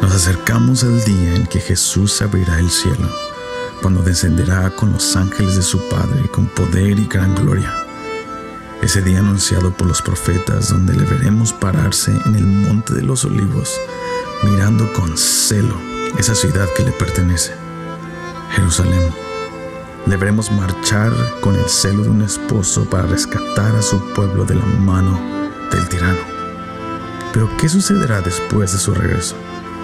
Nos acercamos al día en que Jesús abrirá el cielo, cuando descenderá con los ángeles de su Padre con poder y gran gloria. Ese día anunciado por los profetas donde le veremos pararse en el monte de los olivos, mirando con celo esa ciudad que le pertenece, Jerusalén. Le veremos marchar con el celo de un esposo para rescatar a su pueblo de la mano del tirano. Pero ¿qué sucederá después de su regreso?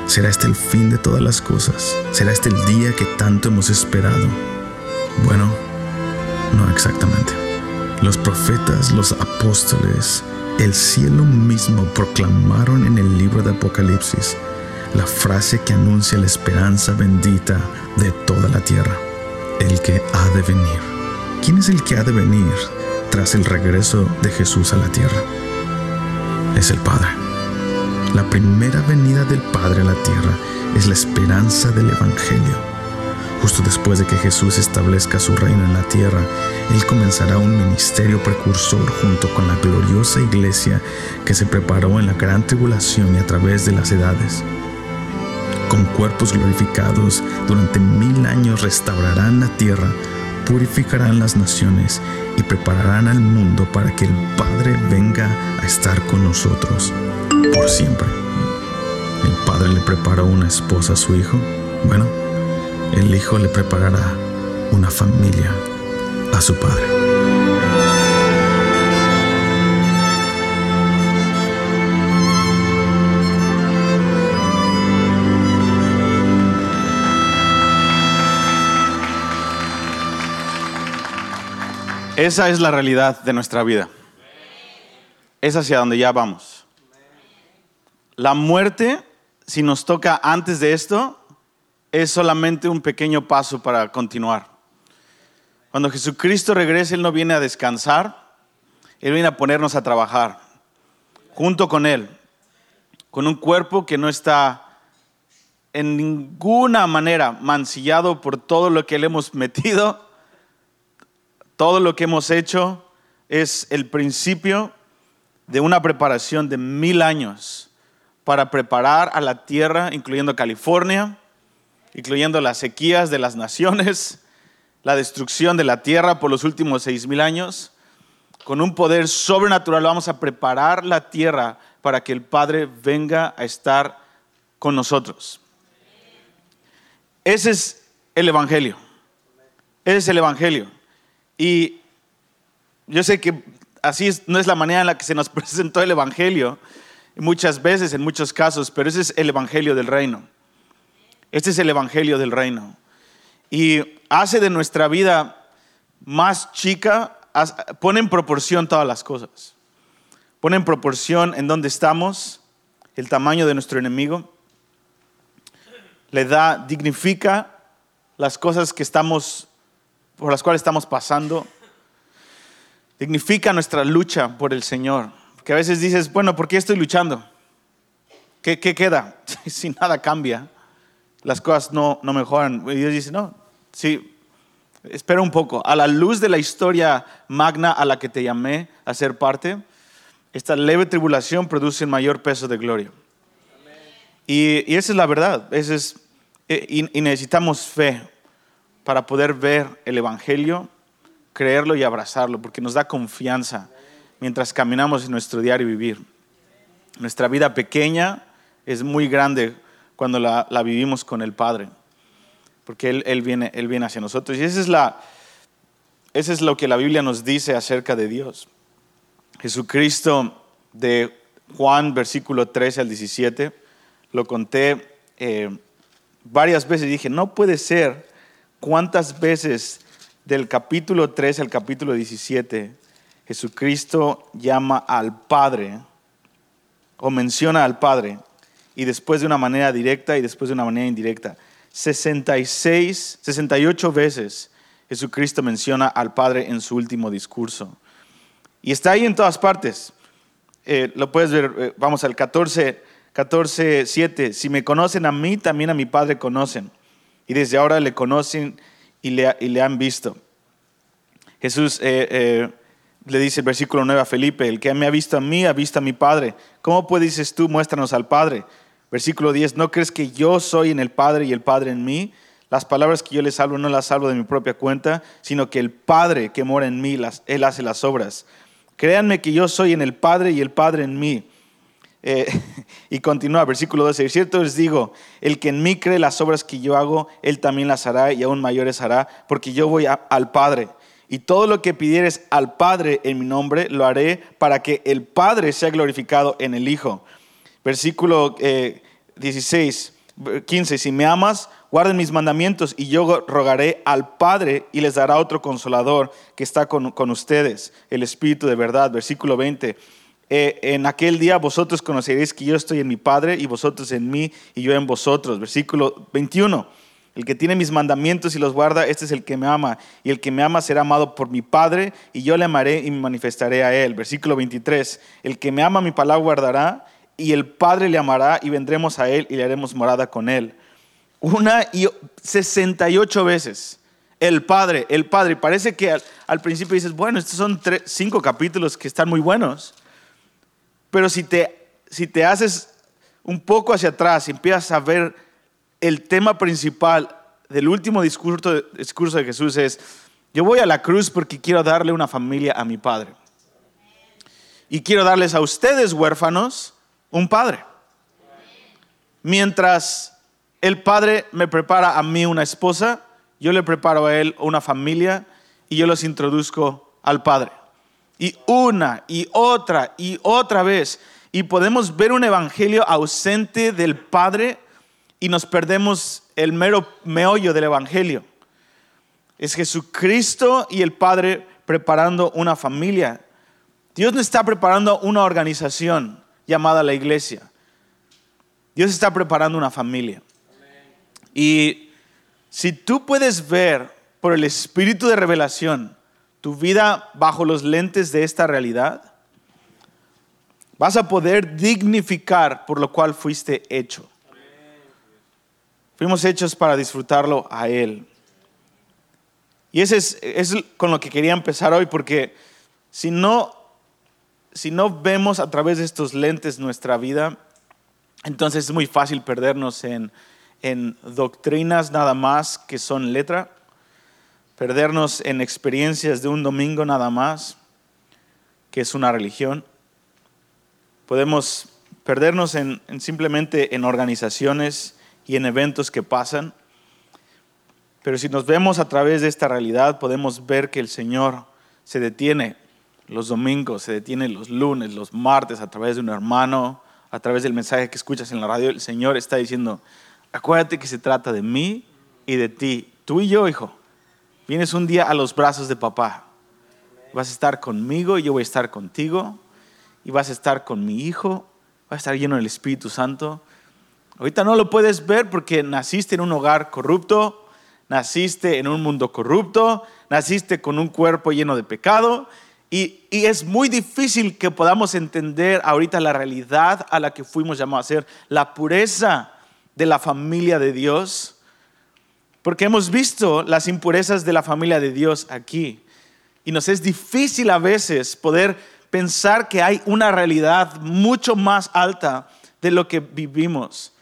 ¿Será este el fin de todas las cosas? ¿Será este el día que tanto hemos esperado? Bueno, no exactamente. Los profetas, los apóstoles, el cielo mismo proclamaron en el libro de Apocalipsis la frase que anuncia la esperanza bendita de toda la tierra, el que ha de venir. ¿Quién es el que ha de venir tras el regreso de Jesús a la tierra? Es el Padre. La primera venida del Padre a la tierra es la esperanza del Evangelio. Justo después de que Jesús establezca su reino en la tierra, Él comenzará un ministerio precursor junto con la gloriosa iglesia que se preparó en la gran tribulación y a través de las edades. Con cuerpos glorificados, durante mil años restaurarán la tierra, purificarán las naciones y prepararán al mundo para que el Padre venga a estar con nosotros por siempre. El padre le preparó una esposa a su hijo. Bueno, el hijo le preparará una familia a su padre. Esa es la realidad de nuestra vida. Es hacia donde ya vamos. La muerte, si nos toca antes de esto, es solamente un pequeño paso para continuar. Cuando Jesucristo regrese, Él no viene a descansar, Él viene a ponernos a trabajar junto con Él, con un cuerpo que no está en ninguna manera mancillado por todo lo que le hemos metido, todo lo que hemos hecho es el principio de una preparación de mil años para preparar a la tierra, incluyendo California, incluyendo las sequías de las naciones, la destrucción de la tierra por los últimos seis mil años. Con un poder sobrenatural vamos a preparar la tierra para que el Padre venga a estar con nosotros. Ese es el Evangelio. Ese es el Evangelio. Y yo sé que así no es la manera en la que se nos presentó el Evangelio, muchas veces, en muchos casos, pero ese es el Evangelio del Reino. Este es el Evangelio del Reino. Y hace de nuestra vida más chica, pone en proporción todas las cosas. Pone en proporción en dónde estamos, el tamaño de nuestro enemigo. Le da, dignifica las cosas que estamos, por las cuales estamos pasando. Dignifica nuestra lucha por el Señor. Que a veces dices, bueno, ¿por qué estoy luchando? ¿Qué, queda? si nada cambia, las cosas no, no mejoran. Y Dios dice, no, sí, espera un poco. A la luz de la historia magna a la que te llamé a ser parte, esta leve tribulación produce un mayor peso de gloria. Y, y, esa es la verdad. es, eh, y, y necesitamos fe para poder ver el Evangelio, creerlo y abrazarlo, porque nos da confianza mientras caminamos en nuestro diario vivir. Nuestra vida pequeña es muy grande cuando la, vivimos con el Padre, porque él, él, viene, él viene hacia nosotros. Y esa es, la, eso es lo que la Biblia nos dice acerca de Dios. Jesucristo de Juan, versículo 13 al 17, lo conté eh, varias veces y dije, no puede ser cuántas veces del capítulo 13 al capítulo 17 Jesucristo llama al Padre o menciona al Padre y después de una manera directa y después de una manera indirecta. 66, 68 veces Jesucristo menciona al Padre en su último discurso. Y está ahí en todas partes. Eh, lo puedes ver, eh, vamos al 14, 14, 7. Si me conocen a mí, también a mi Padre conocen. Y desde ahora le conocen y le, y le han visto. Jesús eh, le dice el versículo 9 a Felipe, el que me ha visto a mí, ha visto a mi Padre. ¿Cómo pues dices tú, muéstranos al Padre? Versículo 10, ¿no crees que yo soy en el Padre y el Padre en mí? Las palabras que yo les salvo no las salvo de mi propia cuenta, sino que el Padre que mora en mí, las, Él hace las obras. Créanme que yo soy en el Padre y el Padre en mí. Eh, y continúa, versículo 12. Cierto les digo, el que en mí cree las obras que yo hago, él también las hará y aún mayores hará, porque yo voy al Padre. Y todo lo que pidieres al Padre en mi nombre, lo haré para que el Padre sea glorificado en el Hijo. Versículo 16, eh, 15. Si me amas, guarden mis mandamientos y yo rogaré al Padre y les dará otro consolador que está con, con ustedes, el Espíritu de verdad. Versículo 20. Eh, en aquel día vosotros conoceréis que yo estoy en mi Padre y vosotros en mí y yo en vosotros. Versículo 21. El que tiene mis mandamientos y los guarda, este es el que me ama. Y el que me ama será amado por mi Padre y yo le amaré y me manifestaré a él. Versículo 23. El que me ama mi palabra guardará y el Padre le amará y vendremos a él y le haremos morada con él. Una y 68 veces. El Padre, el Padre. Parece que al, principio dices, bueno, estos son cinco capítulos que están muy buenos. Pero si te, si te haces un poco hacia atrás y empiezas a ver el tema principal del último discurso, de Jesús es, yo voy a la cruz porque quiero darle una familia a mi Padre. Y quiero darles a ustedes, huérfanos, un Padre. Mientras el Padre me prepara a mí una esposa, yo le preparo a él una familia y yo los introduzco al Padre y una y otra y otra vez. Y podemos ver un evangelio ausente del Padre y nos perdemos el mero meollo del evangelio. Es Jesucristo y el Padre preparando una familia. Dios no está preparando una organización llamada la iglesia. Dios está preparando una familia. Y si tú puedes ver por el espíritu de revelación tu vida bajo los lentes de esta realidad, vas a poder dignificar por lo cual fuiste hecho. Fuimos hechos para disfrutarlo a Él. Y ese es, con lo que quería empezar hoy, porque si no, si no vemos a través de estos lentes nuestra vida, entonces es muy fácil perdernos en, en doctrinas nada más que son letra perdernos en experiencias de un domingo nada más, que es una religión. Podemos perdernos en, simplemente en organizaciones y en eventos que pasan. Pero si nos vemos a través de esta realidad, podemos ver que el Señor se detiene los domingos, se detiene los lunes, los martes, a través de un hermano, a través del mensaje que escuchas en la radio. El Señor está diciendo, acuérdate que se trata de mí y de ti, tú y yo, hijo. Vienes un día a los brazos de papá. Vas a estar conmigo y yo voy a estar contigo. Y vas a estar con mi hijo. Vas a estar lleno del Espíritu Santo. Ahorita no lo puedes ver porque naciste en un hogar corrupto, naciste en un mundo corrupto, naciste con un cuerpo lleno de pecado. Y, es muy difícil que podamos entender ahorita la realidad a la que fuimos llamados a ser, la pureza de la familia de Dios porque hemos visto las impurezas de la familia de Dios aquí. Y nos es difícil a veces poder pensar que hay una realidad mucho más alta de lo que vivimos.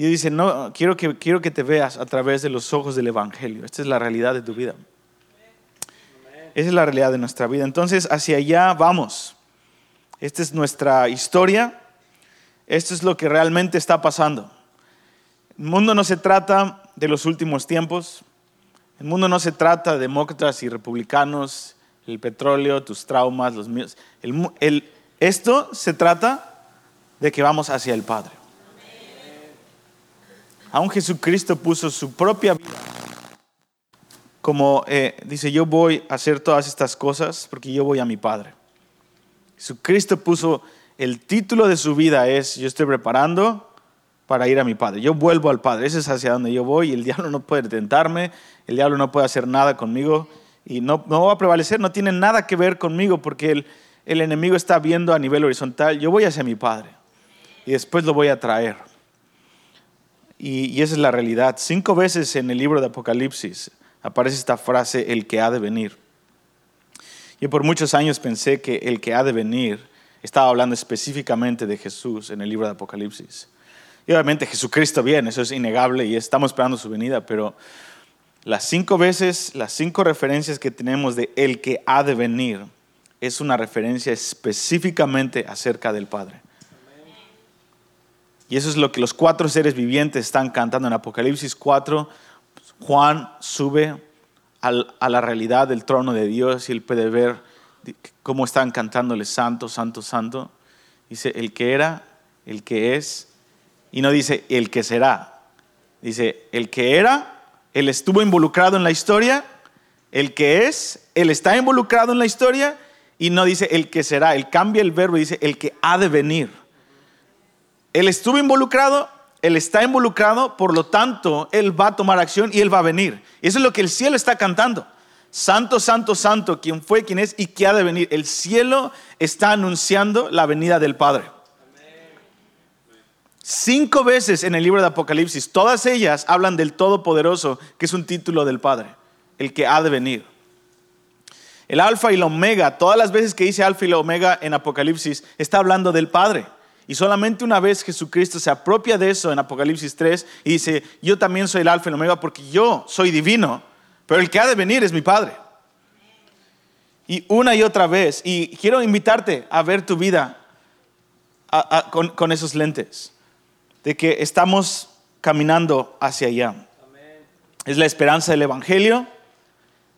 Y dice, no, quiero que, quiero que te veas a través de los ojos del Evangelio. Esta es la realidad de tu vida. Esa es la realidad de nuestra vida. Entonces, hacia allá vamos. Esta es nuestra historia. Esto es lo que realmente está pasando. El mundo no se trata de los últimos tiempos. El mundo no se trata de demócratas y republicanos, el petróleo, tus traumas, los míos. esto se trata de que vamos hacia el Padre. Aún Jesucristo puso su propia vida. Como eh, dice, yo voy a hacer todas estas cosas porque yo voy a mi Padre. Jesucristo puso el título de su vida es, yo estoy preparando para ir a mi Padre. Yo vuelvo al Padre, ese es hacia donde yo voy y el diablo no puede tentarme, el diablo no puede hacer nada conmigo y no, no va a prevalecer, no tiene nada que ver conmigo porque el, el enemigo está viendo a nivel horizontal, yo voy hacia mi Padre y después lo voy a traer. Y, esa es la realidad. Cinco veces en el libro de Apocalipsis aparece esta frase, el que ha de venir. Y por muchos años pensé que el que ha de venir estaba hablando específicamente de Jesús en el libro de Apocalipsis. Y obviamente Jesucristo viene, eso es innegable y estamos esperando su venida, pero las cinco veces, las cinco referencias que tenemos de el que ha de venir es una referencia específicamente acerca del Padre. Y eso es lo que los cuatro seres vivientes están cantando en Apocalipsis 4. Juan sube a la realidad del trono de Dios y él puede ver cómo están cantándole santo, santo, santo. Dice, el que era, el que es, y no dice el que será. Dice, el que era, él estuvo involucrado en la historia, el que es, él está involucrado en la historia, y no dice el que será, él cambia el verbo y dice el que ha de venir. Él estuvo involucrado, él está involucrado, por lo tanto, Él va a tomar acción y Él va a venir. Eso es lo que el cielo está cantando. Santo, santo, santo, quien fue, quien es y qué ha de venir. El cielo está anunciando la venida del Padre. Cinco veces en el libro de Apocalipsis, todas ellas hablan del Todopoderoso, que es un título del Padre, el que ha de venir. El Alfa y el Omega, todas las veces que dice Alfa y el Omega en Apocalipsis, está hablando del Padre. Y solamente una vez Jesucristo se apropia de eso en Apocalipsis 3 y dice, yo también soy el alfa y el omega porque yo soy divino, pero el que ha de venir es mi Padre. Y una y otra vez, y quiero invitarte a ver tu vida con, con, esos lentes, de que estamos caminando hacia allá. Es la esperanza del Evangelio,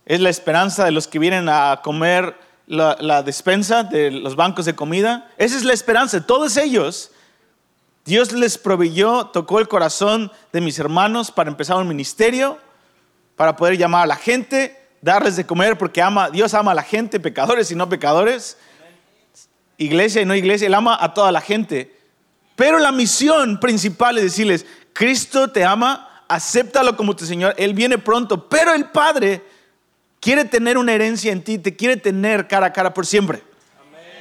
es la esperanza de los que vienen a comer la, despensa de los bancos de comida. Esa es la esperanza. Todos ellos, Dios les proveyó, tocó el corazón de mis hermanos para empezar un ministerio, para poder llamar a la gente, darles de comer, porque ama, Dios ama a la gente, pecadores y no pecadores, iglesia y no iglesia, Él ama a toda la gente. Pero la misión principal es decirles, Cristo te ama, acéptalo como tu Señor, Él viene pronto, pero el Padre quiere tener una herencia en ti, te quiere tener cara a cara por siempre.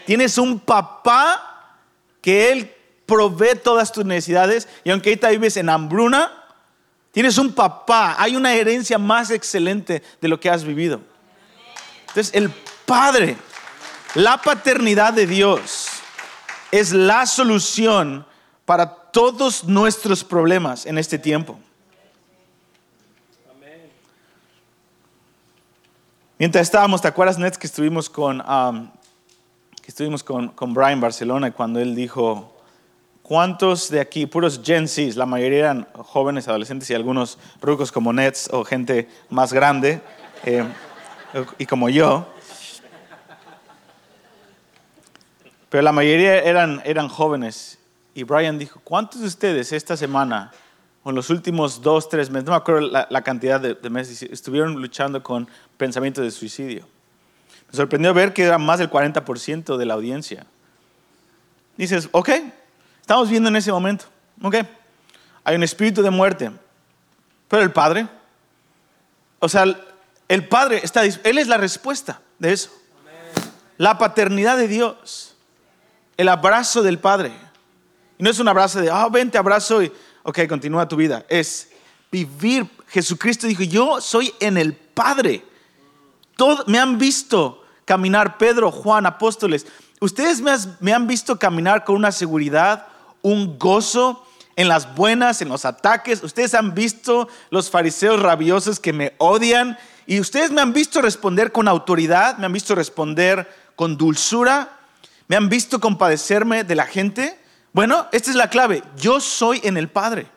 Tienes un papá que Él provee todas tus necesidades y aunque ahorita vives en hambruna, tienes un papá, hay una herencia más excelente de lo que has vivido. Entonces el Padre, la paternidad de Dios es la solución para todos nuestros problemas en este tiempo. Mientras estábamos, ¿te acuerdas, Nets, que estuvimos con, que estuvimos con, con Brian Barcelona cuando él dijo, ¿cuántos de aquí, puros Gen Zs, la mayoría eran jóvenes, adolescentes y algunos rucos como Nets o gente más grande eh, y como yo? Pero la mayoría eran, eran jóvenes. Y Brian dijo, ¿cuántos de ustedes esta semana o en los últimos dos, tres meses, no me acuerdo la, cantidad de, meses, estuvieron luchando con pensamientos de suicidio. Me sorprendió ver que era más del 40% de la audiencia. Dices, ok, estamos viendo en ese momento, ok, hay un espíritu de muerte, pero el Padre, o sea, el Padre está, Él es la respuesta de eso. La paternidad de Dios, el abrazo del Padre. Y no es un abrazo de, ah, oh, ven, te abrazo y ok, continúa tu vida. Es vivir. Jesucristo dijo, yo soy en el Padre. Me han visto caminar, Pedro, Juan, apóstoles. Ustedes me, han visto caminar con una seguridad, un gozo en las buenas, en los ataques. Ustedes han visto los fariseos rabiosos que me odian. Y ustedes me han visto responder con autoridad, me han visto responder con dulzura, me han visto compadecerme de la gente. Bueno, esta es la clave. Yo soy en el Padre.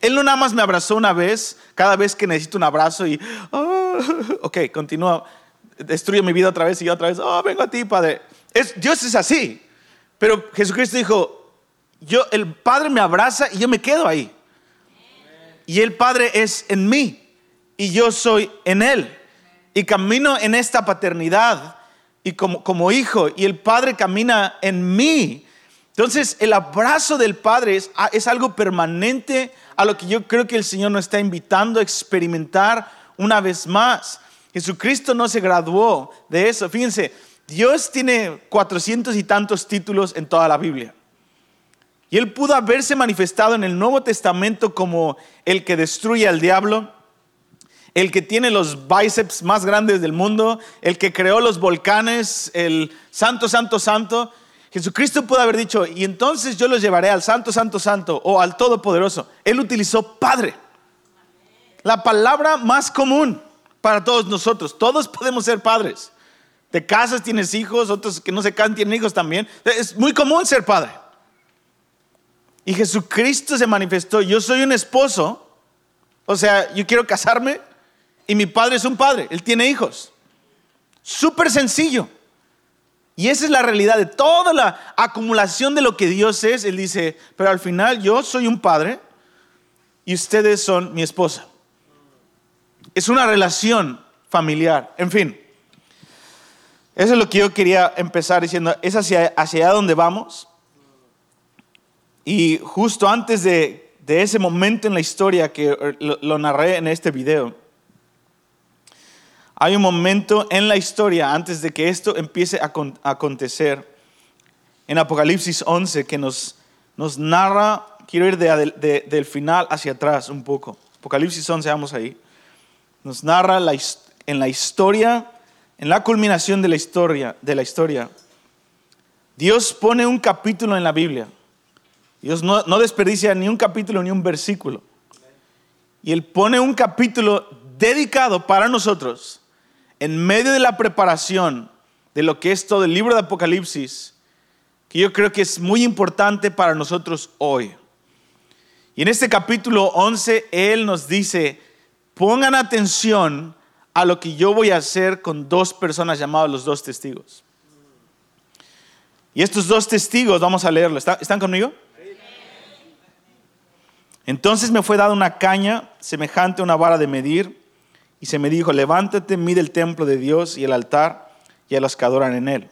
Él no nada más me abrazó una vez, cada vez que necesito un abrazo y, oh, ok, continúa, destruye mi vida otra vez y otra vez, oh, vengo a ti, Padre. Es, Dios es así. Pero Jesucristo dijo, yo, el Padre me abraza y yo me quedo ahí. Y el Padre es en mí y yo soy en Él. Y camino en esta paternidad y como, como hijo y el Padre camina en mí entonces, el abrazo del Padre es, algo permanente a lo que yo creo que el Señor nos está invitando a experimentar una vez más. Jesucristo no se graduó de eso. Fíjense, Dios tiene cuatrocientos y tantos títulos en toda la Biblia. Y Él pudo haberse manifestado en el Nuevo Testamento como el que destruye al diablo, el que tiene los bíceps más grandes del mundo, el que creó los volcanes, el santo, santo, santo. Jesucristo pudo haber dicho, y entonces yo los llevaré al santo, santo, santo o al todopoderoso. Él utilizó Padre. La palabra más común para todos nosotros. Todos podemos ser padres. Te casas, tienes hijos, otros que no se casan tienen hijos también. Es muy común ser padre. Y Jesucristo se manifestó, yo soy un esposo, o sea, yo quiero casarme y mi padre es un padre, él tiene hijos. Súper sencillo. Y esa es la realidad de toda la acumulación de lo que Dios es. Él dice, pero al final yo soy un padre y ustedes son mi esposa. Es una relación familiar. En fin, eso es lo que yo quería empezar diciendo. Es hacia, hacia allá donde vamos. Y justo antes de, ese momento en la historia que lo, narré en este video, hay un momento en la historia antes de que esto empiece a, acontecer en Apocalipsis 11 que nos, nos narra, quiero ir del final hacia atrás un poco. Apocalipsis 11, vamos ahí. Nos narra en la historia, en la culminación de la historia, de la historia. Dios pone un capítulo en la Biblia Dios no, desperdicia ni un capítulo ni un versículo. Y Él pone un capítulo dedicado para nosotros en medio de la preparación de lo que es todo el libro de Apocalipsis, que yo creo que es muy importante para nosotros hoy. Y en este capítulo 11 Él nos dice, pongan atención a lo que yo voy a hacer con dos personas llamadas los dos testigos. Y estos dos testigos, vamos a leerlo, ¿están conmigo? Entonces me fue dada una caña semejante a una vara de medir, y se me dijo, levántate, mide el templo de Dios y el altar, y a los que adoran en él.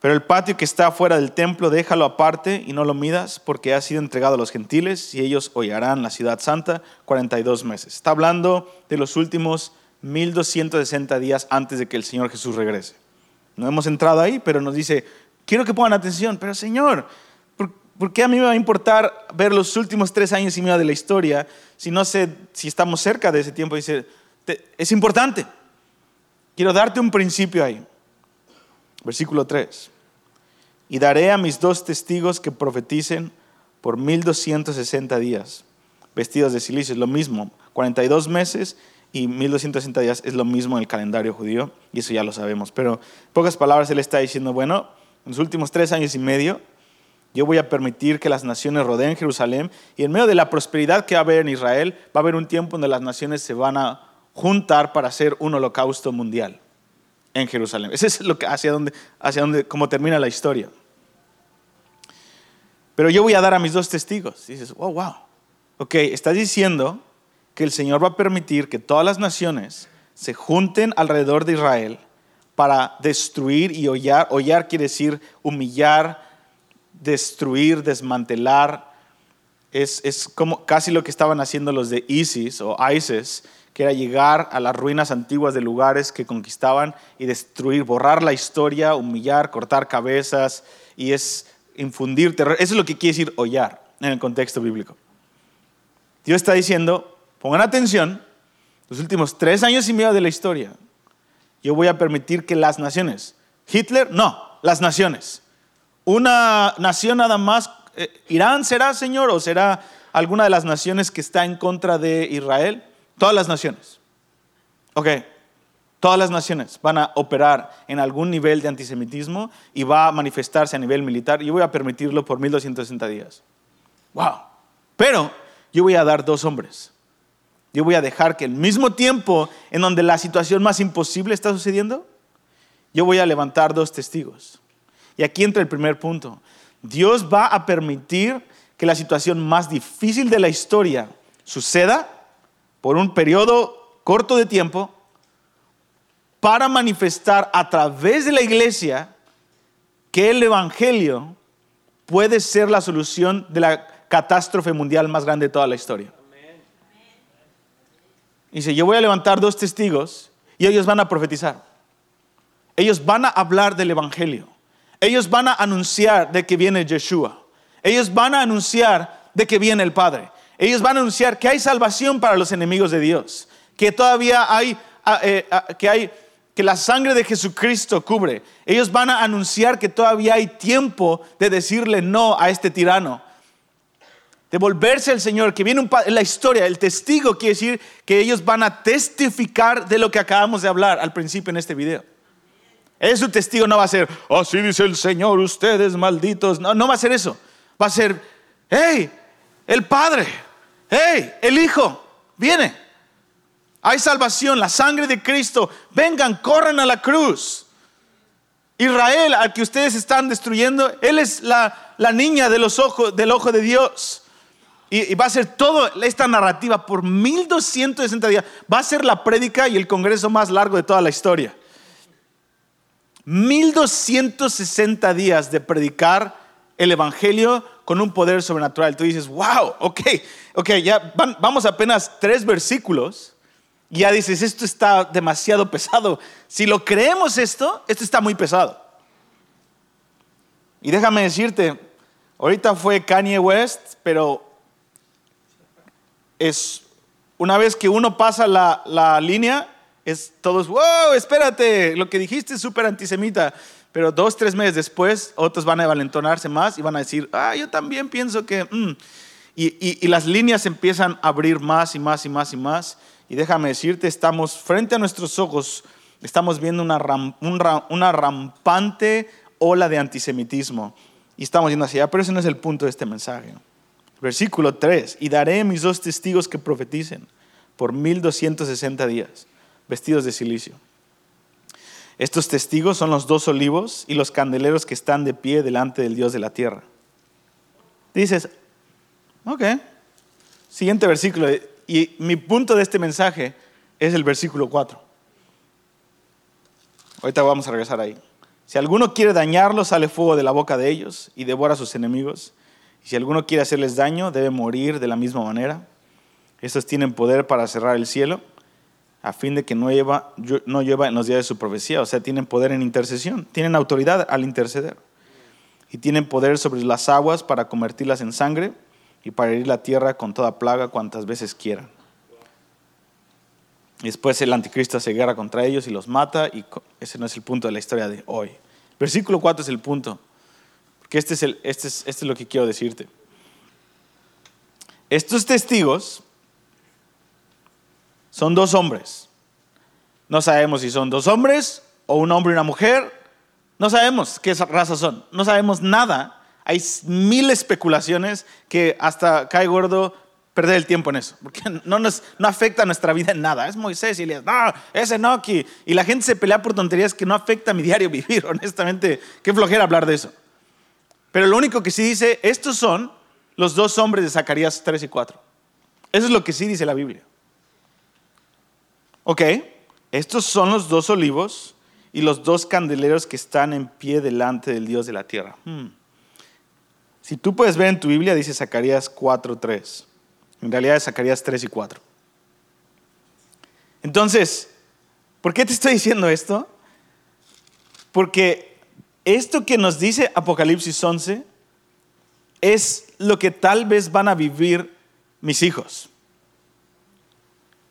Pero el patio que está fuera del templo, déjalo aparte y no lo midas, porque ha sido entregado a los gentiles, y ellos hollarán la ciudad santa 42 meses. Está hablando de los últimos 1260 días antes de que el Señor Jesús regrese. No hemos entrado ahí, pero nos dice, quiero que pongan atención, pero Señor, ¿Por qué a mí me va a importar ver los últimos tres años y medio de la historia si no sé si estamos cerca de ese tiempo? Dice, es importante. Quiero darte un principio ahí. Versículo 3. Y daré a mis dos testigos que profeticen por 1260 días, vestidos de silicio. Es lo mismo, 42 meses y 1260 días es lo mismo en el calendario judío, y eso ya lo sabemos. Pero en pocas palabras, él está diciendo, bueno, en los últimos tres años y medio, yo voy a permitir que las naciones rodeen Jerusalén y en medio de la prosperidad que va a haber en Israel, va a haber un tiempo donde las naciones se van a juntar para hacer un holocausto mundial en Jerusalén. Ese es lo que, hacia donde, hacia donde, cómo termina la historia. Pero yo voy a dar a mis dos testigos. Dices, wow, wow. Ok, estás diciendo que el Señor va a permitir que todas las naciones se junten alrededor de Israel para destruir y hollar. Hollar quiere decir humillar, destruir, desmantelar. Es, como casi lo que estaban haciendo los de ISIS o ISIS, que era llegar a las ruinas antiguas de lugares que conquistaban y destruir, borrar la historia, humillar, cortar cabezas y es infundir terror. Eso es lo que quiere decir hollar en el contexto bíblico. Dios está diciendo, pongan atención, los últimos tres años y medio de la historia, yo voy a permitir que las naciones, Hitler, no, las naciones, una nación nada más, eh, ¿Irán será, Señor, o será alguna de las naciones que está en contra de Israel? Todas las naciones. Ok, todas las naciones van a operar en algún nivel de antisemitismo y va a manifestarse a nivel militar y voy a permitirlo por 1260 días. Wow. Pero yo voy a dar dos hombres. Yo voy a dejar que al mismo tiempo en donde la situación más imposible está sucediendo, yo voy a levantar dos testigos. Y aquí entra el primer punto. Dios va a permitir que la situación más difícil de la historia suceda por un periodo corto de tiempo para manifestar a través de la iglesia que el Evangelio puede ser la solución de la catástrofe mundial más grande de toda la historia. Dice, yo voy a levantar dos testigos y ellos van a profetizar. Ellos van a hablar del Evangelio. Ellos van a anunciar de que viene Yeshua. Ellos van a anunciar de que viene el Padre. Ellos van a anunciar que hay salvación para los enemigos de Dios, que todavía hay, ah, eh, ah, que hay, que la sangre de Jesucristo cubre. Ellos van a anunciar que todavía hay tiempo de decirle no a este tirano, de volverse al Señor, que viene un la historia, el testigo quiere decir que ellos van a testificar de lo que acabamos de hablar al principio en este video. Es su testigo no va a ser, así dice el Señor, ustedes malditos. No, no va a ser eso. Va a ser, hey, el Padre, hey, el Hijo, viene. Hay salvación, la sangre de Cristo. Vengan, corran a la cruz. Israel, al que ustedes están destruyendo, Él es la, la niña de los ojos, del ojo de Dios. Y, y va a ser toda esta narrativa por 1260 días. Va a ser la prédica y el congreso más largo de toda la historia. 1260 días de predicar el Evangelio con un poder sobrenatural. Tú dices, wow, ok, ok, ya vamos apenas tres versículos. Y ya dices, esto está demasiado pesado. Si lo creemos esto, esto está muy pesado. Y déjame decirte, ahorita fue Kanye West, pero es una vez que uno pasa la, la línea, es todos, wow, espérate, lo que dijiste es súper antisemita. Pero dos, tres meses después, otros van a valentonarse más y van a decir, ah, yo también pienso que... Mm". Y, y, las líneas empiezan a abrir más y más y más y más. Y déjame decirte, estamos frente a nuestros ojos, estamos viendo una, una rampante ola de antisemitismo. Y estamos yendo hacia allá, pero ese no es el punto de este mensaje. Versículo 3, y daré mis dos testigos que profeticen por 1260 días, vestidos de silicio. Estos testigos son los dos olivos y los candeleros que están de pie delante del Dios de la tierra. Dices, ok, siguiente versículo. Y mi punto de este mensaje es el versículo 4. Ahorita vamos a regresar ahí. Si alguno quiere dañarlos, sale fuego de la boca de ellos y devora a sus enemigos. Y si alguno quiere hacerles daño, debe morir de la misma manera. Estos tienen poder para cerrar el cielo a fin de que no lleva, no lleva en los días de su profecía. O sea, tienen poder en intercesión, tienen autoridad al interceder. Y tienen poder sobre las aguas para convertirlas en sangre y para herir la tierra con toda plaga cuantas veces quieran. Después el anticristo se guerra contra ellos y los mata y ese no es el punto de la historia de hoy. Versículo 4 es el punto, porque este es, el, este es, este es lo que quiero decirte. Estos testigos son dos hombres. No sabemos si son dos hombres o un hombre y una mujer. No sabemos qué raza son. No sabemos nada. Hay mil especulaciones que hasta cae gordo perder el tiempo en eso, porque no, nos, no afecta nuestra vida en nada. Es Moisés y Elías, no, ese no, aquí. Y la gente se pelea por tonterías que no afecta a mi diario vivir, honestamente. Qué flojera hablar de eso. Pero lo único que sí dice, estos son los dos hombres de Zacarías 3 y 4. Eso es lo que sí dice la Biblia. Ok, estos son los dos olivos y los dos candeleros que están en pie delante del Dios de la tierra. Hmm. Si tú puedes ver en tu Biblia, dice Zacarías 4.3. En realidad es Zacarías 3 y 4. Entonces, ¿por qué te estoy diciendo esto? Porque esto que nos dice Apocalipsis 11 es lo que tal vez van a vivir mis hijos.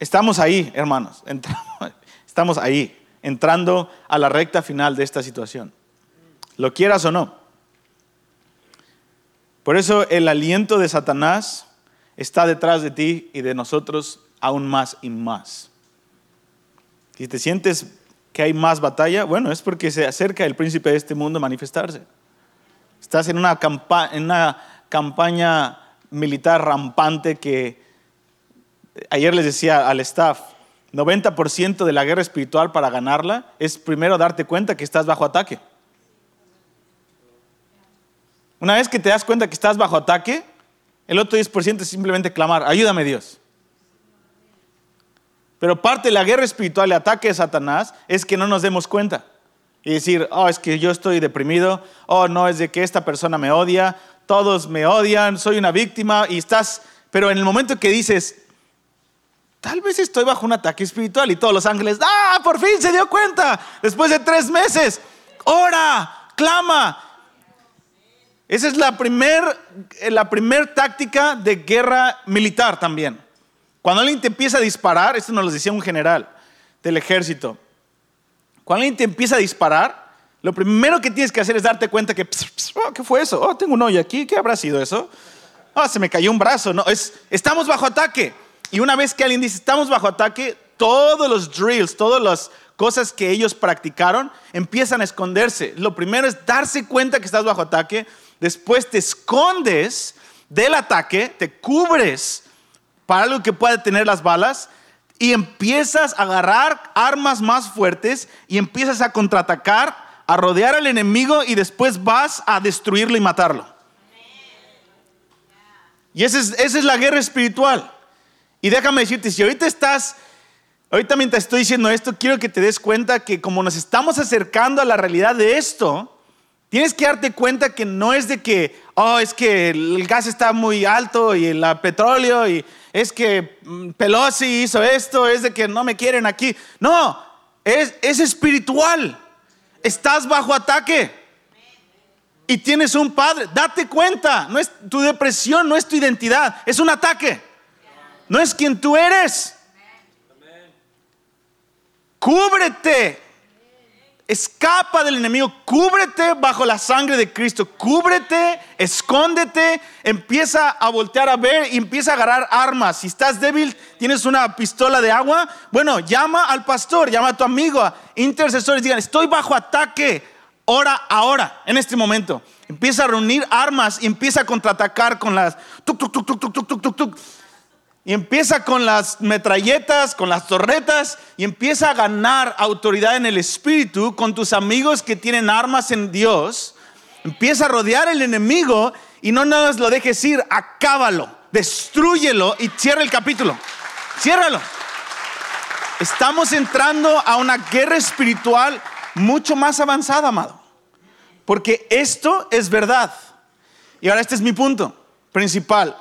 Estamos ahí, hermanos. Estamos ahí, entrando a la recta final de esta situación. Lo quieras o no. Por eso el aliento de Satanás está detrás de ti y de nosotros aún más y más. Si te sientes que hay más batalla, bueno, es porque se acerca el príncipe de este mundo a manifestarse. Estás en una, en una campaña militar rampante que ayer les decía al staff, 90% de la guerra espiritual para ganarla es primero darte cuenta que estás bajo ataque. Una vez que te das cuenta que estás bajo ataque, el otro 10% es simplemente clamar, ayúdame Dios. Pero parte de la guerra espiritual, el ataque de Satanás, es que no nos demos cuenta. Y decir, oh, es que yo estoy deprimido, oh, no, es de que esta persona me odia, todos me odian, soy una víctima, y estás, pero en el momento que dices, Tal vez estoy bajo un ataque espiritual y todos los ángeles, ah, por fin se dio cuenta, después de tres meses, ora, clama. Esa es la primer, la primer táctica de guerra militar también. Cuando alguien te empieza a disparar, esto nos lo decía un general del ejército, cuando alguien te empieza a disparar, lo primero que tienes que hacer es darte cuenta que, oh, ¿qué fue eso? Oh, tengo un hoyo aquí, ¿qué habrá sido eso? Oh, se me cayó un brazo. No, es, estamos bajo ataque. Y una vez que alguien dice, estamos bajo ataque, todos los drills, todas las cosas que ellos practicaron empiezan a esconderse. Lo primero es darse cuenta que estás bajo ataque, después te escondes del ataque, te cubres para algo que pueda tener las balas y empiezas a agarrar armas más fuertes y empiezas a contraatacar, a rodear al enemigo y después vas a destruirlo y matarlo. Y esa es, esa es la guerra espiritual. Y déjame decirte, si ahorita estás, ahorita mientras estoy diciendo esto, quiero que te des cuenta que como nos estamos acercando a la realidad de esto, Tienes que darte cuenta que no es de que, oh, es que el gas está muy alto y el petróleo y es que mm, Pelosi hizo esto, es de que no me quieren aquí. No, es, es espiritual. Estás bajo ataque y tienes un padre. Date cuenta, no es tu depresión, no es tu identidad, es un ataque. No es quien tú eres. Cúbrete Escapa del enemigo, cúbrete bajo la sangre de Cristo, cúbrete, escóndete, empieza a voltear a ver y empieza a agarrar armas. Si estás débil, tienes una pistola de agua, bueno, llama al pastor, llama a tu amigo, a intercesores, digan, estoy bajo ataque, ora ahora, en este momento. Empieza a reunir armas y empieza a contraatacar con las tuk, tuk, y empieza con las metralletas, con las torretas, y empieza a ganar autoridad en el espíritu con tus amigos que tienen armas en Dios. Empieza a rodear el enemigo y no nada más lo dejes ir, acábalo, destruyelo y cierra el capítulo. Ciérralo. Estamos entrando a una guerra espiritual mucho más avanzada, amado. Porque esto es verdad. Y ahora este es mi punto principal.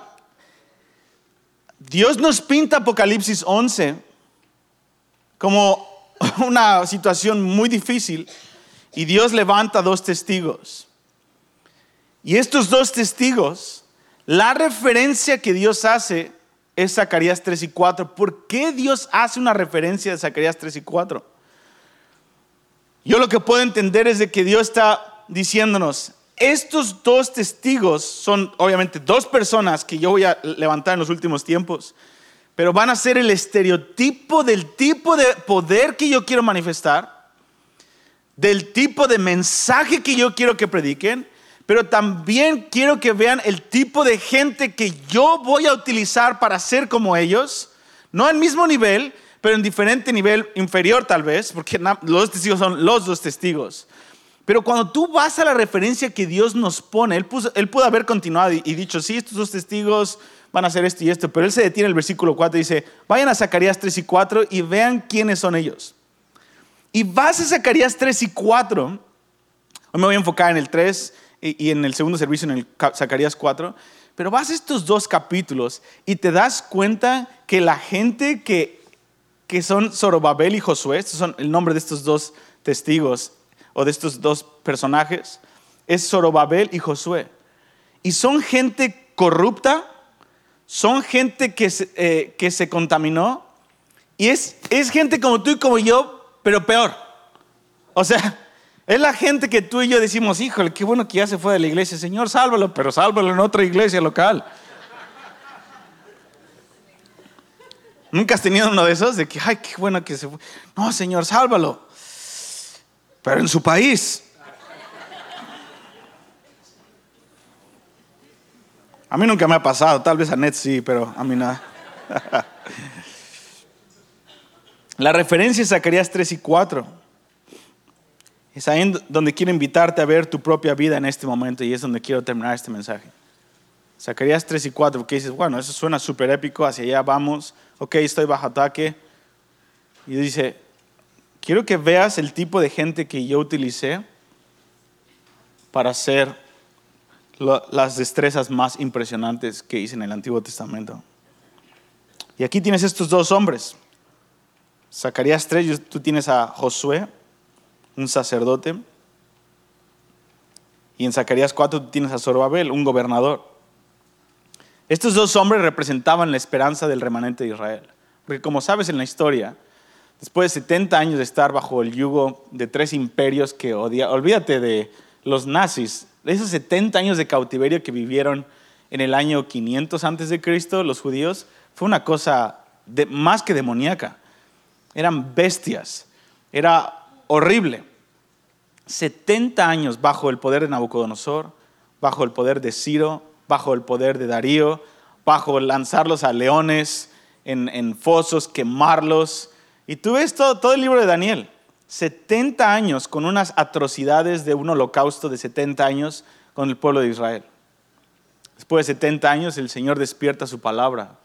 Dios nos pinta Apocalipsis 11 como una situación muy difícil y Dios levanta dos testigos. Y estos dos testigos, la referencia que Dios hace es Zacarías 3 y 4. ¿Por qué Dios hace una referencia de Zacarías 3 y 4? Yo lo que puedo entender es de que Dios está diciéndonos, estos dos testigos son obviamente dos personas que yo voy a levantar en los últimos tiempos, pero van a ser el estereotipo del tipo de poder que yo quiero manifestar, del tipo de mensaje que yo quiero que prediquen, pero también quiero que vean el tipo de gente que yo voy a utilizar para ser como ellos, no al mismo nivel, pero en diferente nivel inferior tal vez, porque los testigos son los dos testigos. Pero cuando tú vas a la referencia que Dios nos pone, Él, pudo haber continuado y, dicho, sí, estos dos testigos van a hacer esto y esto, pero Él se detiene en el versículo 4 y dice, vayan a Zacarías 3 y 4 y vean quiénes son ellos. Y vas a Zacarías 3 y 4, hoy me voy a enfocar en el 3 y, y en el segundo servicio en Zacarías 4, pero vas a estos dos capítulos y te das cuenta que la gente que, que son Zorobabel y Josué, estos son el nombre de estos dos testigos, o de estos dos personajes es Zorobabel y Josué. Y son gente corrupta, son gente que se, eh, que se contaminó y es, es gente como tú y como yo, pero peor. O sea, es la gente que tú y yo decimos, híjole, qué bueno que ya se fue de la iglesia, Señor, sálvalo, pero sálvalo en otra iglesia local. ¿Nunca has tenido uno de esos? De que, ay, qué bueno que se fue. No, Señor, sálvalo pero en su país. A mí nunca me ha pasado, tal vez a Ned sí, pero a mí nada. La referencia es Zacarías 3 y 4. Es ahí donde quiero invitarte a ver tu propia vida en este momento y es donde quiero terminar este mensaje. Zacarías 3 y 4, porque dices, bueno, eso suena súper épico, hacia allá vamos, ok, estoy bajo ataque. Y dice, quiero que veas el tipo de gente que yo utilicé para hacer las destrezas más impresionantes que hice en el Antiguo Testamento. Y aquí tienes estos dos hombres. Zacarías 3, tú tienes a Josué, un sacerdote. Y en Zacarías 4 tienes a Zorobabel, un gobernador. Estos dos hombres representaban la esperanza del remanente de Israel. Porque como sabes en la historia, después de 70 años de estar bajo el yugo de tres imperios que odia, olvídate de los nazis, esos 70 años de cautiverio que vivieron en el año 500 antes de Cristo los judíos, fue una cosa más que demoníaca. Eran bestias. Era horrible. 70 años bajo el poder de Nabucodonosor, bajo el poder de Ciro, bajo el poder de Darío, bajo lanzarlos a leones, en, fosos, quemarlos. Y tú ves todo, todo el libro de Daniel. 70 años con unas atrocidades de un holocausto de 70 años con el pueblo de Israel. Después de 70 años el Señor despierta su palabra.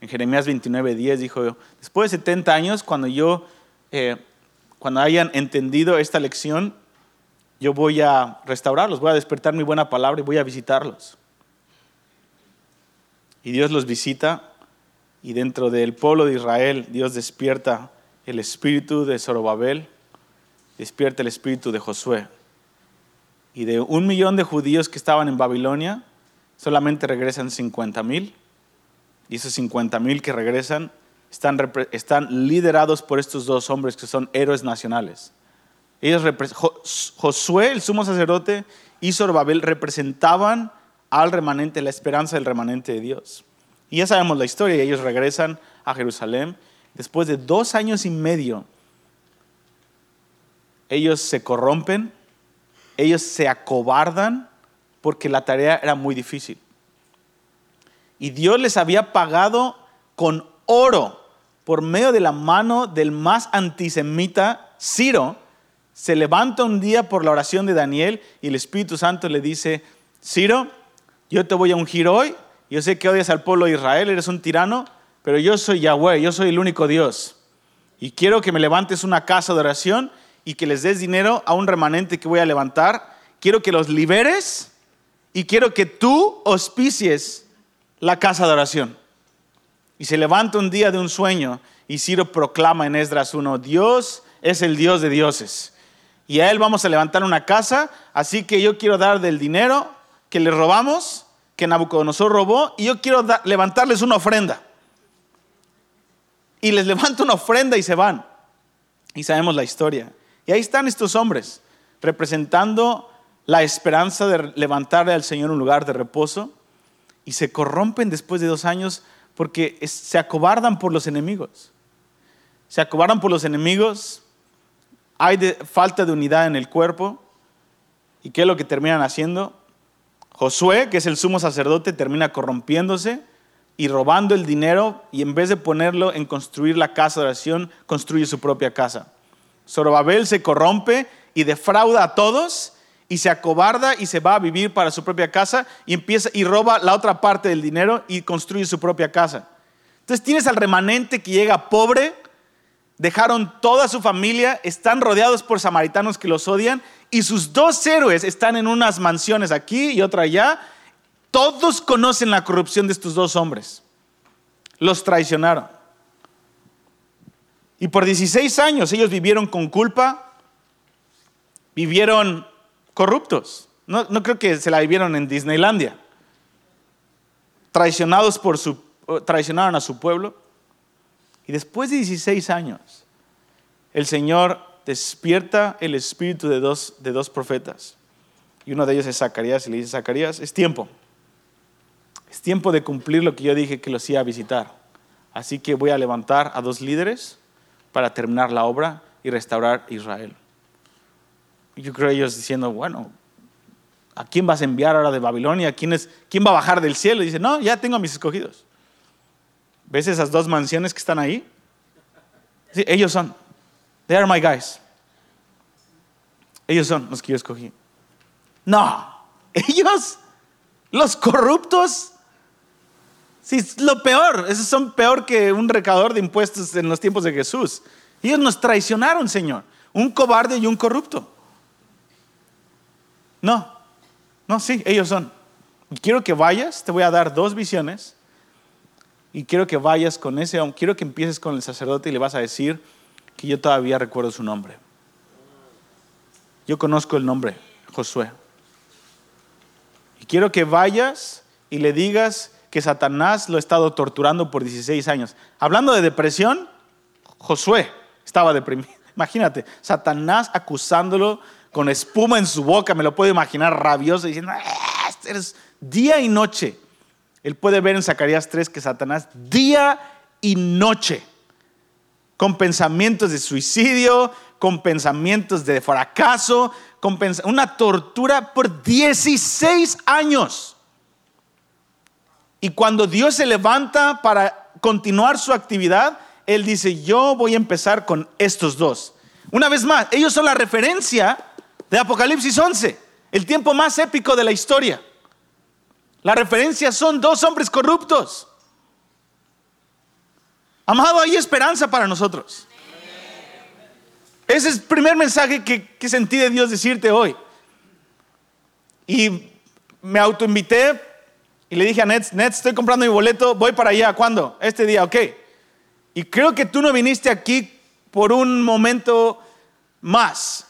En Jeremías 29, 10 dijo, después de 70 años, cuando yo, eh, cuando hayan entendido esta lección, yo voy a restaurarlos, voy a despertar mi buena palabra y voy a visitarlos. Y Dios los visita y dentro del pueblo de Israel Dios despierta el espíritu de Zorobabel, despierta el espíritu de Josué. Y de un millón de judíos que estaban en Babilonia, solamente regresan 50 mil y esos 50 mil que regresan están, están, liderados por estos dos hombres que son héroes nacionales. Ellos, Josué, el sumo sacerdote, y Zorobabel representaban al remanente, la esperanza del remanente de Dios. Y ya sabemos la historia, ellos regresan a Jerusalén. Después de dos años y medio, ellos se corrompen, ellos se acobardan porque la tarea era muy difícil. Y Dios les había pagado con oro por medio de la mano del más antisemita, Ciro. Se levanta un día por la oración de Daniel y el Espíritu Santo le dice, Ciro, yo te voy a ungir hoy, yo sé que odias al pueblo de Israel, eres un tirano, pero yo soy Yahweh, yo soy el único Dios. Y quiero que me levantes una casa de oración y que les des dinero a un remanente que voy a levantar. Quiero que los liberes y quiero que tú auspicies la casa de oración. Y se levanta un día de un sueño y Ciro proclama en Esdras 1, Dios es el Dios de dioses. Y a él vamos a levantar una casa, así que yo quiero dar del dinero que le robamos, que Nabucodonosor robó, y yo quiero levantarles una ofrenda. Y les levanto una ofrenda y se van. Y sabemos la historia. Y ahí están estos hombres, representando la esperanza de levantarle al Señor un lugar de reposo y se corrompen después de dos años porque se acobardan por los enemigos. Se acobardan por los enemigos, hay falta de unidad en el cuerpo. ¿Y qué es lo que terminan haciendo? Josué, que es el sumo sacerdote, termina corrompiéndose y robando el dinero y en vez de ponerlo en construir la casa de oración, construye su propia casa. Zorobabel se corrompe y defrauda a todos y se acobarda y se va a vivir para su propia casa y empieza y roba la otra parte del dinero y construye su propia casa. Entonces tienes al remanente que llega pobre, dejaron toda su familia, están rodeados por samaritanos que los odian y sus dos héroes están en unas mansiones aquí y otra allá. Todos conocen la corrupción de estos dos hombres. Los traicionaron. Y por 16 años ellos vivieron con culpa, vivieron corruptos. No, creo que se la vivieron en Disneylandia. Traicionados por su, traicionaron a su pueblo. Y después de 16 años, el Señor despierta el espíritu de dos, de dos profetas. Y uno de ellos es Zacarías y le dice, Zacarías, es tiempo. Es tiempo de cumplir lo que yo dije que los iba a visitar. Así que voy a levantar a dos líderes para terminar la obra y restaurar Israel yo creo ellos diciendo, bueno, ¿a quién vas a enviar ahora de Babilonia? ¿Quién, es, quién va a bajar del cielo? Y dice, no, ya tengo a mis escogidos. ¿Ves esas dos mansiones que están ahí? Sí, ellos son. They are my guys. Ellos son los que yo escogí. No, ellos, los corruptos. Sí, lo peor. Esos son peor que un recaudador de impuestos en los tiempos de Jesús. Ellos nos traicionaron, Señor. Un cobarde y un corrupto. No, no, sí, ellos son. quiero que vayas, te voy a dar dos visiones. Y quiero que vayas con ese, quiero que empieces con el sacerdote y le vas a decir que yo todavía recuerdo su nombre. Yo conozco el nombre, Josué. Y quiero que vayas y le digas que Satanás lo ha estado torturando por 16 años. Hablando de depresión, Josué estaba deprimido. Imagínate, Satanás acusándolo con espuma en su boca, me lo puedo imaginar rabioso, diciendo, ah, este eres día y noche. Él puede ver en Zacarías 3 que Satanás día y noche, con pensamientos de suicidio, con pensamientos de fracaso, con una tortura por 16 años. Y cuando Dios se levanta para continuar su actividad, Él dice, yo voy a empezar con estos dos. Una vez más, ellos son la referencia de Apocalipsis 11, el tiempo más épico de la historia. La referencia son dos hombres corruptos. Amado, hay esperanza para nosotros. Ese es el primer mensaje que, sentí de Dios decirte hoy. Y me autoinvité y le dije a Nets, Nets, estoy comprando mi boleto, voy para allá. ¿Cuándo? Este día, ok. Y creo que tú no viniste aquí por un momento más.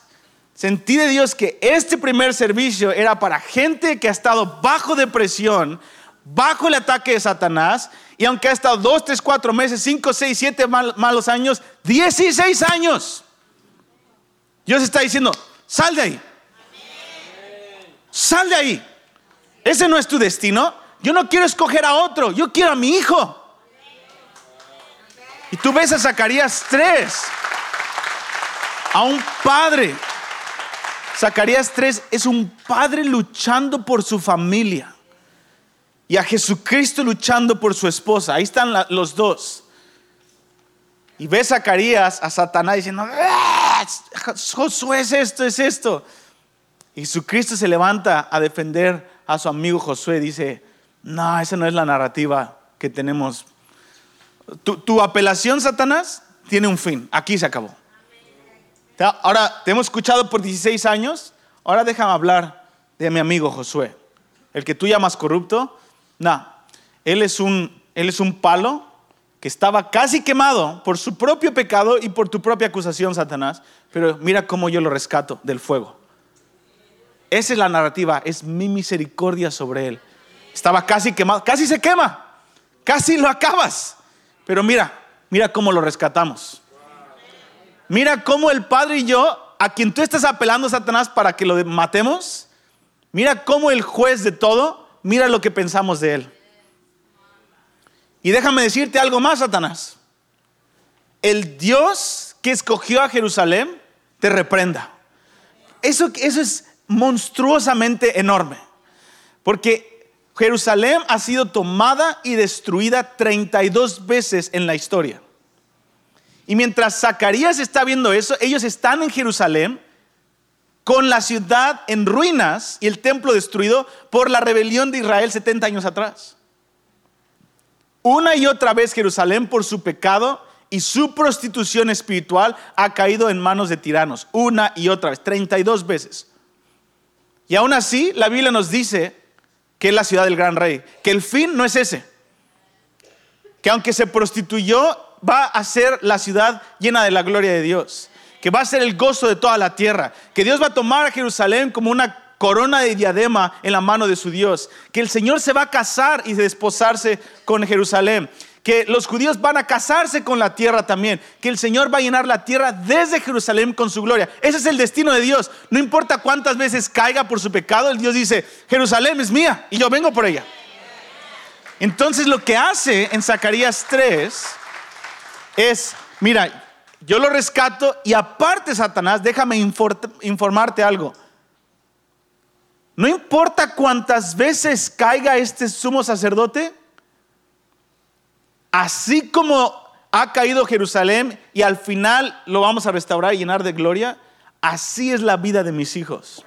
Sentí de Dios que este primer servicio era para gente que ha estado bajo depresión, bajo el ataque de Satanás, y aunque ha estado dos, tres, cuatro meses, cinco, seis, siete malos años, 16 años. Dios está diciendo, sal de ahí. Sal de ahí. Ese no es tu destino. Yo no quiero escoger a otro, yo quiero a mi hijo. Y tú ves a Zacarías 3, a un padre Zacarías 3 es un padre luchando por su familia y a Jesucristo luchando por su esposa. Ahí están los dos. Y ve Zacarías a Satanás diciendo, Josué es esto, es esto. Y Jesucristo se levanta a defender a su amigo Josué. Dice, no, esa no es la narrativa que tenemos. tu apelación, Satanás, tiene un fin. Aquí se acabó. Ahora, te hemos escuchado por 16 años, ahora déjame hablar de mi amigo Josué. El que tú llamas corrupto, no, él es un, él es un palo que estaba casi quemado por su propio pecado y por tu propia acusación, Satanás, pero mira cómo yo lo rescato del fuego. Esa es la narrativa, es mi misericordia sobre él. Estaba casi quemado, casi se quema, casi lo acabas, pero mira, mira cómo lo rescatamos. Mira cómo el Padre y yo, a quien tú estás apelando, Satanás, para que lo matemos, mira cómo el juez de todo, mira lo que pensamos de él. Y déjame decirte algo más, Satanás. El Dios que escogió a Jerusalén te reprenda. Eso, eso es monstruosamente enorme. Porque Jerusalén ha sido tomada y destruida 32 veces en la historia. Y mientras Zacarías está viendo eso, ellos están en Jerusalén con la ciudad en ruinas y el templo destruido por la rebelión de Israel 70 años atrás. Una y otra vez Jerusalén por su pecado y su prostitución espiritual ha caído en manos de tiranos. Una y otra vez, 32 veces. Y aún así, la Biblia nos dice que es la ciudad del gran rey, que el fin no es ese. Que aunque se prostituyó va a ser la ciudad llena de la gloria de Dios, que va a ser el gozo de toda la tierra, que Dios va a tomar a Jerusalén como una corona de diadema en la mano de su Dios, que el Señor se va a casar y desposarse con Jerusalén, que los judíos van a casarse con la tierra también, que el Señor va a llenar la tierra desde Jerusalén con su gloria. Ese es el destino de Dios. No importa cuántas veces caiga por su pecado, el Dios dice, Jerusalén es mía y yo vengo por ella. Entonces lo que hace en Zacarías 3 es, mira, yo lo rescato y aparte, Satanás, déjame informarte algo. No importa cuántas veces caiga este sumo sacerdote, así como ha caído Jerusalén y al final lo vamos a restaurar y llenar de gloria, así es la vida de mis hijos.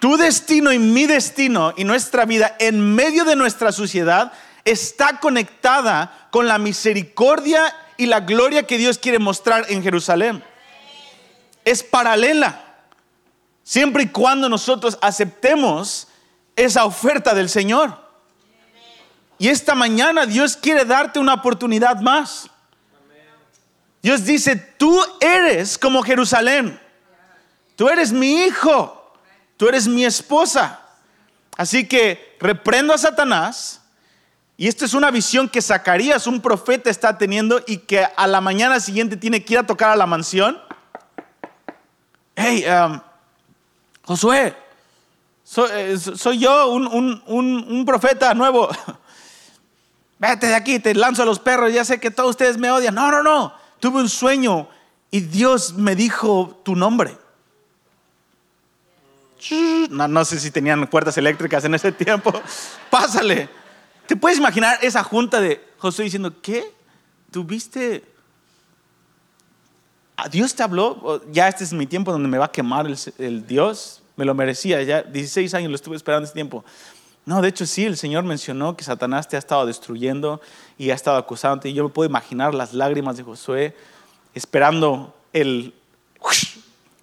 Tu destino y mi destino y nuestra vida en medio de nuestra sociedad está conectada con la misericordia y la gloria que Dios quiere mostrar en Jerusalén. Es paralela. Siempre y cuando nosotros aceptemos esa oferta del Señor. Y esta mañana Dios quiere darte una oportunidad más. Dios dice, tú eres como Jerusalén. Tú eres mi hijo. Tú eres mi esposa. Así que reprendo a Satanás. Y esta es una visión que Zacarías, un profeta, está teniendo y que a la mañana siguiente tiene que ir a tocar a la mansión. Hey, um, Josué, eh, soy, yo un, un profeta nuevo. Vete de aquí, te lanzo a los perros, ya sé que todos ustedes me odian. No, no, no. Tuve un sueño y Dios me dijo tu nombre. No, sé si tenían puertas eléctricas en ese tiempo. Pásale. ¿Te puedes imaginar esa junta de José diciendo, ¿qué? ¿Tuviste? ¿A Dios te habló? Ya este es mi tiempo donde me va a quemar el, Dios. Me lo merecía. Ya 16 años lo estuve esperando ese tiempo. No, de hecho sí, el Señor mencionó que Satanás te ha estado destruyendo y ha estado acusándote. Y yo me puedo imaginar las lágrimas de Josué esperando el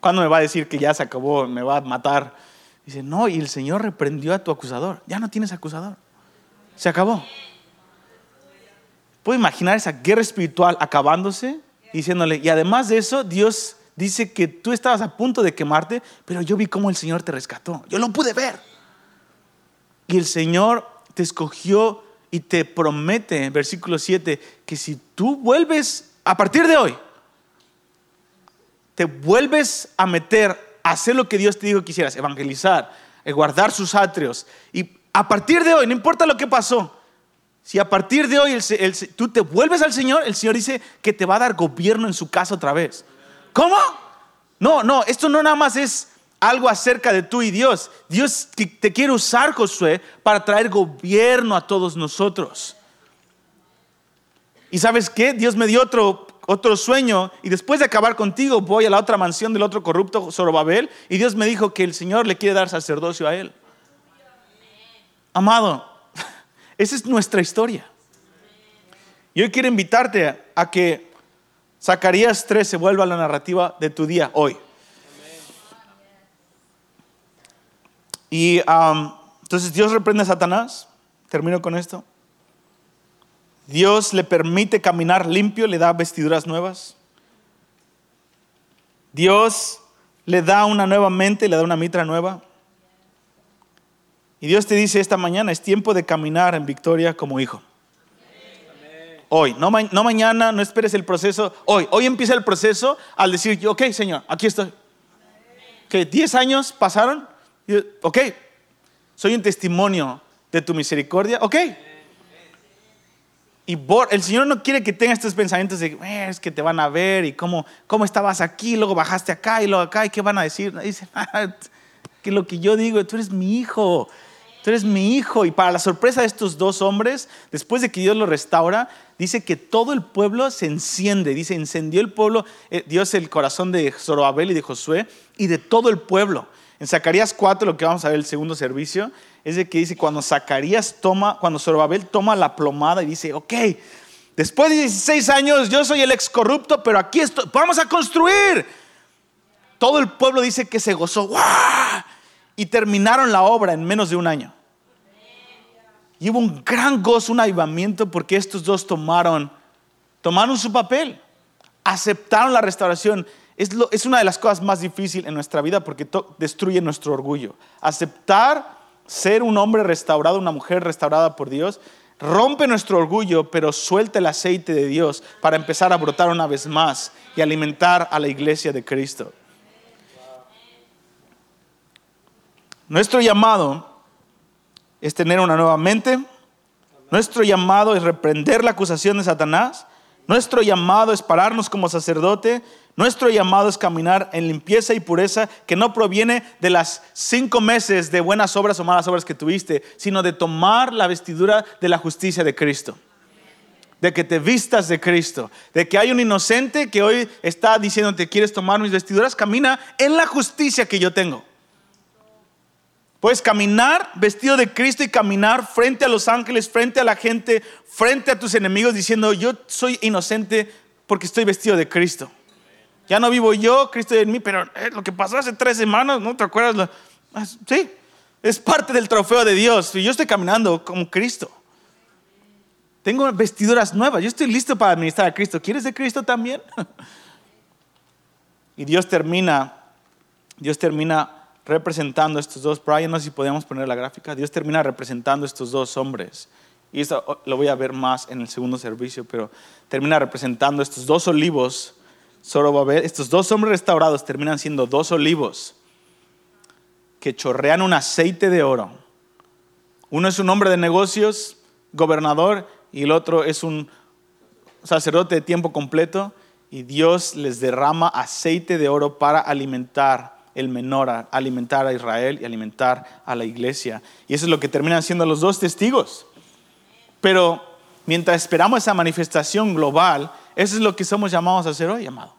¿Cuándo me va a decir que ya se acabó, me va a matar? Dice, no, y el Señor reprendió a tu acusador. Ya no tienes acusador. Se acabó. ¿Puedo imaginar esa guerra espiritual acabándose? Diciéndole, y además de eso, Dios dice que tú estabas a punto de quemarte, pero yo vi cómo el Señor te rescató. Yo lo pude ver. Y el Señor te escogió y te promete, versículo 7, que si tú vuelves a partir de hoy, te vuelves a meter a hacer lo que Dios te dijo que hicieras, evangelizar, eh, guardar sus atrios. Y a partir de hoy, no importa lo que pasó, si a partir de hoy tú te vuelves al Señor, el Señor dice que te va a dar gobierno en su casa otra vez. ¿Cómo? No, no, esto no nada más es algo acerca de tú y Dios. Dios te quiere usar, Josué, para traer gobierno a todos nosotros. ¿Y sabes qué? Dios me dio otro otro sueño y después de acabar contigo voy a la otra mansión del otro corrupto Zorobabel y Dios me dijo que el Señor le quiere dar sacerdocio a él. Amado, esa es nuestra historia. Y hoy quiero invitarte a que Zacarías 3 se vuelva la narrativa de tu día hoy. Y entonces Dios reprende a Satanás. Termino con esto. Dios le permite caminar limpio, le da vestiduras nuevas. Dios le da una nueva mente, le da una mitra nueva. Y Dios te dice esta mañana, es tiempo de caminar en victoria como hijo. Hoy, no, no mañana, no esperes el proceso. Hoy, hoy empieza el proceso al decir, ok, Señor, aquí estoy. Que 10 años pasaron, ok, soy un testimonio de tu misericordia, ok, y el Señor no quiere que tengas estos pensamientos de, eh, es que te van a ver y cómo, cómo estabas aquí, luego bajaste acá y luego acá y qué van a decir. Dice, ah, lo que yo digo, tú eres mi hijo, tú eres mi hijo. Y para la sorpresa de estos dos hombres, después de que Dios lo restaura, dice que todo el pueblo se enciende. Dice, encendió el pueblo, eh, Dios el corazón de Zorobabel y de Josué y de todo el pueblo. En Zacarías 4, lo que vamos a ver el segundo servicio, es de que dice cuando Zacarías toma, cuando Zorobabel toma la plomada y dice, ok, después de 16 años yo soy el ex corrupto, pero aquí estoy, vamos a construir. Todo el pueblo dice que se gozó, y terminaron la obra en menos de un año. Y hubo un gran gozo, un avivamiento, porque estos dos tomaron, tomaron su papel, aceptaron la restauración. Es, es una de las cosas más difíciles en nuestra vida porque destruye nuestro orgullo. Aceptar ser un hombre restaurado, una mujer restaurada por Dios, rompe nuestro orgullo, pero suelta el aceite de Dios para empezar a brotar una vez más y alimentar a la iglesia de Cristo. Nuestro llamado es tener una nueva mente. Nuestro llamado es reprender la acusación de Satanás. Nuestro llamado es pararnos como sacerdote nuestro llamado es caminar en limpieza y pureza que no proviene de las cinco meses de buenas obras o malas obras que tuviste, sino de tomar la vestidura de la justicia de Cristo. De que te vistas de Cristo. De que hay un inocente que hoy está diciendo, ¿te quieres tomar mis vestiduras? Camina en la justicia que yo tengo. Puedes caminar vestido de Cristo y caminar frente a los ángeles, frente a la gente, frente a tus enemigos, diciendo, yo soy inocente porque estoy vestido de Cristo. Ya no vivo yo, Cristo en mí, pero lo que pasó hace tres semanas, ¿no te acuerdas? Ah, sí, es parte del trofeo de Dios. Yo estoy caminando como Cristo. Tengo vestiduras nuevas. Yo estoy listo para administrar a Cristo. ¿Quieres de Cristo también? y Dios termina, Dios termina representando a estos dos. Brian, no sé si podíamos poner la gráfica. Dios termina representando a estos dos hombres. Y esto lo voy a ver más en el segundo servicio, pero termina representando estos dos olivos. Solo va a ver, estos dos hombres restaurados terminan siendo dos olivos que chorrean un aceite de oro. Uno es un hombre de negocios, gobernador, y el otro es un sacerdote de tiempo completo. Y Dios les derrama aceite de oro para alimentar el menor, alimentar a Israel y alimentar a la iglesia. Y eso es lo que terminan siendo los dos testigos. Pero mientras esperamos esa manifestación global, eso es lo que somos llamados a hacer hoy, amado.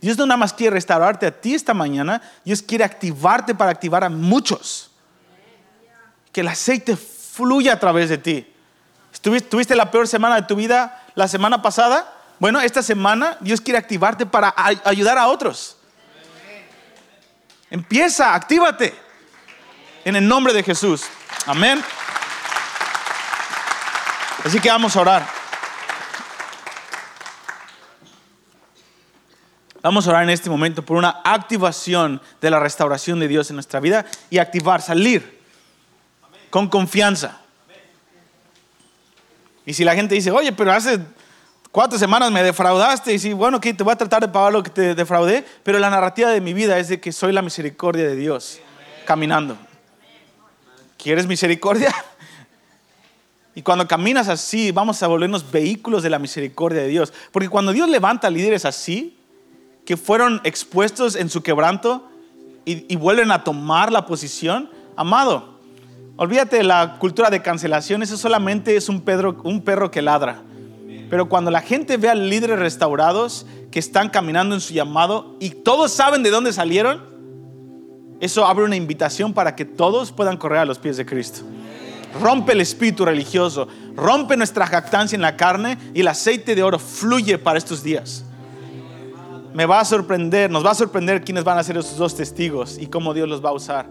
Dios no nada más quiere restaurarte a ti esta mañana, Dios quiere activarte para activar a muchos. Que el aceite fluya a través de ti. ¿Tuviste la peor semana de tu vida la semana pasada? Bueno, esta semana Dios quiere activarte para ayudar a otros. Empieza, actívate. En el nombre de Jesús. Amén. Así que vamos a orar. Vamos a orar en este momento por una activación de la restauración de Dios en nuestra vida y activar, salir con confianza. Y si la gente dice, oye, pero hace cuatro semanas me defraudaste, y si, bueno, que te voy a tratar de pagar lo que te defraudé, pero la narrativa de mi vida es de que soy la misericordia de Dios caminando. ¿Quieres misericordia? Y cuando caminas así, vamos a volvernos vehículos de la misericordia de Dios. Porque cuando Dios levanta líderes así, que fueron expuestos en su quebranto y, vuelven a tomar la posición, amado, olvídate de la cultura de cancelación, eso solamente es un, un perro que ladra. Pero cuando la gente ve a líderes restaurados que están caminando en su llamado y todos saben de dónde salieron, eso abre una invitación para que todos puedan correr a los pies de Cristo rompe el espíritu religioso, rompe nuestra jactancia en la carne y el aceite de oro fluye para estos días. Me va a sorprender, nos va a sorprender quiénes van a ser esos dos testigos y cómo Dios los va a usar.